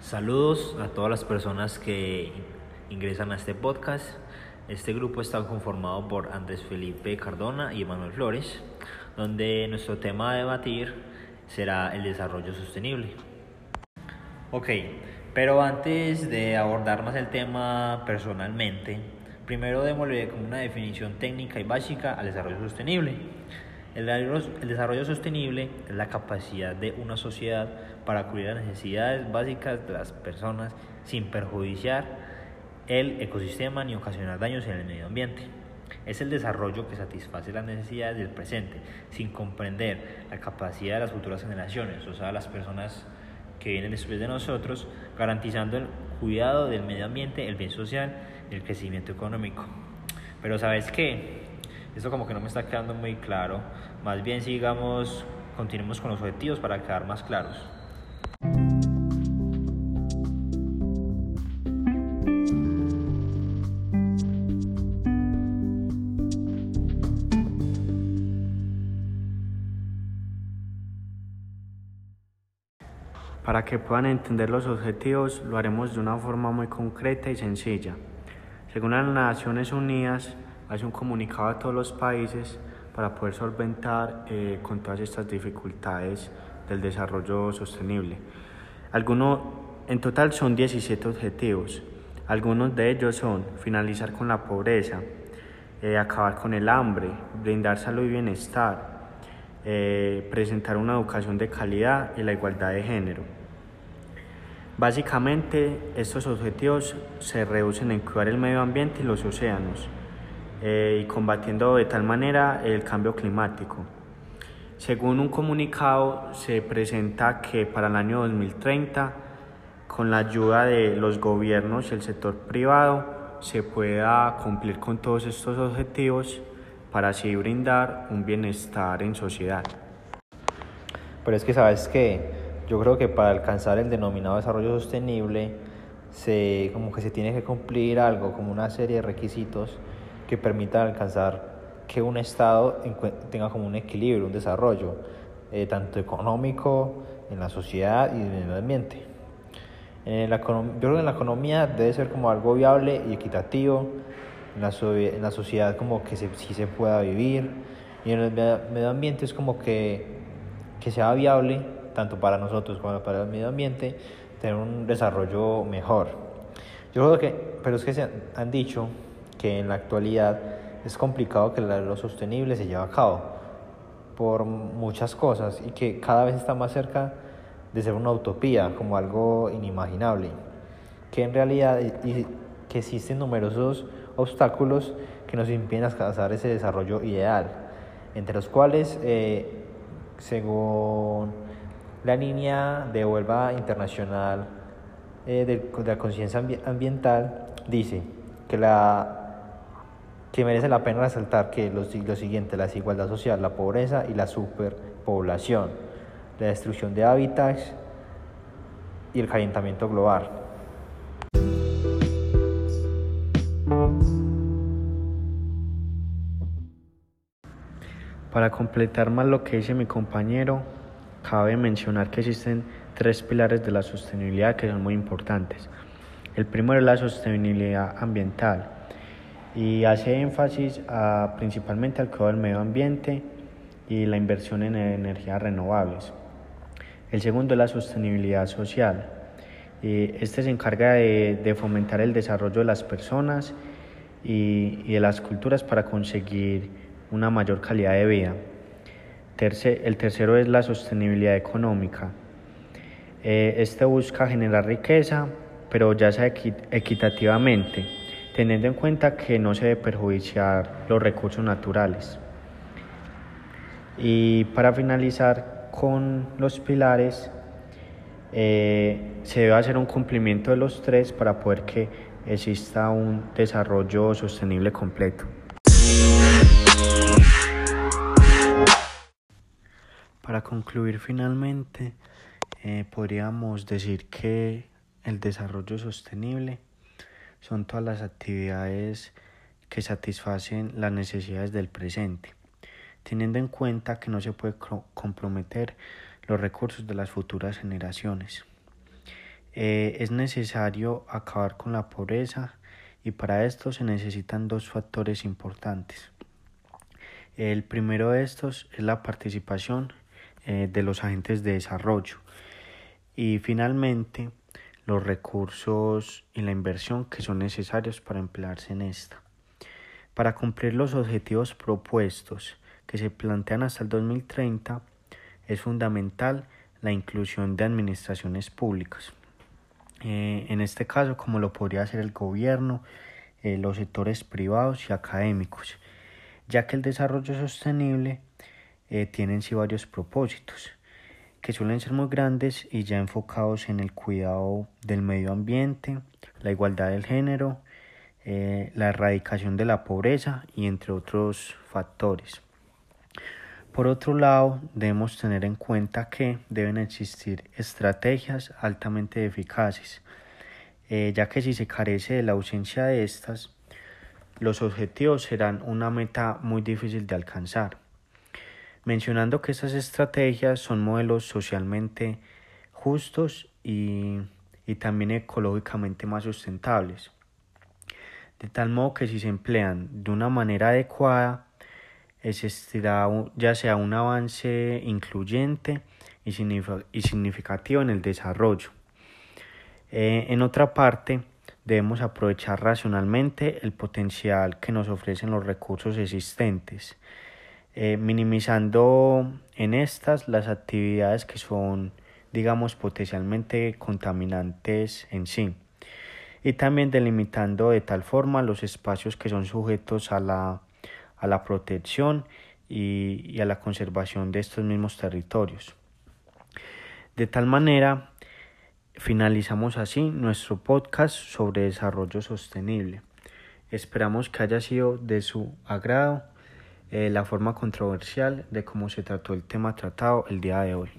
Saludos a todas las personas que ingresan a este podcast. Este grupo está conformado por Andrés Felipe Cardona y Emanuel Flores, donde nuestro tema a debatir será el desarrollo sostenible. Ok, pero antes de abordar más el tema personalmente, primero démosle como una definición técnica y básica al desarrollo sostenible. El desarrollo sostenible es la capacidad de una sociedad para cubrir las necesidades básicas de las personas sin perjudiciar el ecosistema ni ocasionar daños en el medio ambiente. Es el desarrollo que satisface las necesidades del presente sin comprender la capacidad de las futuras generaciones, o sea, las personas que vienen después de nosotros, garantizando el cuidado del medio ambiente, el bien social y el crecimiento económico. Pero sabes qué? Esto como que no me está quedando muy claro. Más bien sigamos, continuemos con los objetivos para quedar más claros. Para que puedan entender los objetivos, lo haremos de una forma muy concreta y sencilla. Según las Naciones Unidas, hace un comunicado a todos los países para poder solventar eh, con todas estas dificultades del desarrollo sostenible. Algunos, en total son 17 objetivos. Algunos de ellos son finalizar con la pobreza, eh, acabar con el hambre, brindar salud y bienestar, eh, presentar una educación de calidad y la igualdad de género. Básicamente, estos objetivos se reducen en cuidar el medio ambiente y los océanos eh, y combatiendo de tal manera el cambio climático. Según un comunicado, se presenta que para el año 2030, con la ayuda de los gobiernos y el sector privado, se pueda cumplir con todos estos objetivos para así brindar un bienestar en sociedad. Pero es que sabes que yo creo que para alcanzar el denominado desarrollo sostenible se como que se tiene que cumplir algo como una serie de requisitos que permitan alcanzar que un estado tenga como un equilibrio, un desarrollo eh, tanto económico en la sociedad y en el medio ambiente. En la, yo creo que en la economía debe ser como algo viable y equitativo en la, en la sociedad como que se, sí se pueda vivir y en el medio ambiente es como que, que sea viable tanto para nosotros como para el medio ambiente tener un desarrollo mejor. Yo creo que, pero es que se han dicho que en la actualidad es complicado que lo sostenible se lleve a cabo por muchas cosas y que cada vez está más cerca de ser una utopía, como algo inimaginable, que en realidad y, que existen numerosos obstáculos que nos impiden alcanzar ese desarrollo ideal, entre los cuales, eh, según la línea de Huelva Internacional eh, de, la Conciencia Ambiental, dice que, la, que merece la pena resaltar que los, lo siguiente, la desigualdad social, la pobreza y la superpoblación, la destrucción de hábitats y el calentamiento global. Para completar más lo que dice mi compañero, cabe mencionar que existen tres pilares de la sostenibilidad que son muy importantes. El primero es la sostenibilidad ambiental y hace énfasis principalmente al cuidado del medio ambiente y la inversión en energías renovables. El segundo es la sostenibilidad social. Este se encarga de, fomentar el desarrollo de las personas y, de las culturas para conseguir una mayor calidad de vida. el tercero es la sostenibilidad económica. Eh, este busca generar riqueza, pero ya sea equitativamente, teniendo en cuenta que no se debe perjudiciar los recursos naturales. Y para finalizar con los pilares, eh, se debe hacer un cumplimiento de los tres para poder que exista un desarrollo sostenible completo. Para concluir finalmente, eh, podríamos decir que el desarrollo sostenible son todas las actividades que satisfacen las necesidades del presente, teniendo en cuenta que no se puede comprometer los recursos de las futuras generaciones. Eh, es necesario acabar con la pobreza y para esto se necesitan dos factores importantes. El primero de estos es la participación eh, de los agentes de desarrollo y finalmente los recursos y la inversión que son necesarios para emplearse en esta. Para cumplir los objetivos propuestos que se plantean hasta el 2030, es fundamental la inclusión de administraciones públicas. Eh, en este caso, como lo podría hacer el gobierno, eh, los sectores privados y académicos, ya que el desarrollo sostenible eh, tiene en sí varios propósitos que suelen ser muy grandes y ya enfocados en el cuidado del medio ambiente, la igualdad del género, eh, la erradicación de la pobreza y entre otros factores. Por otro lado, debemos tener en cuenta que deben existir estrategias altamente eficaces, eh, ya que si se carece de la ausencia de estas, los objetivos serán una meta muy difícil de alcanzar. Mencionando que estas estrategias son modelos socialmente justos y, y también ecológicamente más sustentables de tal modo que si se emplean de una manera adecuada, existirá ya sea un avance incluyente y significativo en el desarrollo. Eh, en otra parte, debemos aprovechar racionalmente el potencial que nos ofrecen los recursos existentes, eh, minimizando en estas las actividades que son, digamos, potencialmente contaminantes en sí y también delimitando de tal forma los espacios que son sujetos a la, a la protección y, y a la conservación de estos mismos territorios. De tal manera, finalizamos así nuestro podcast sobre desarrollo sostenible. Esperamos que haya sido de su agrado eh, la forma controversial de cómo se trató el tema tratado el día de hoy.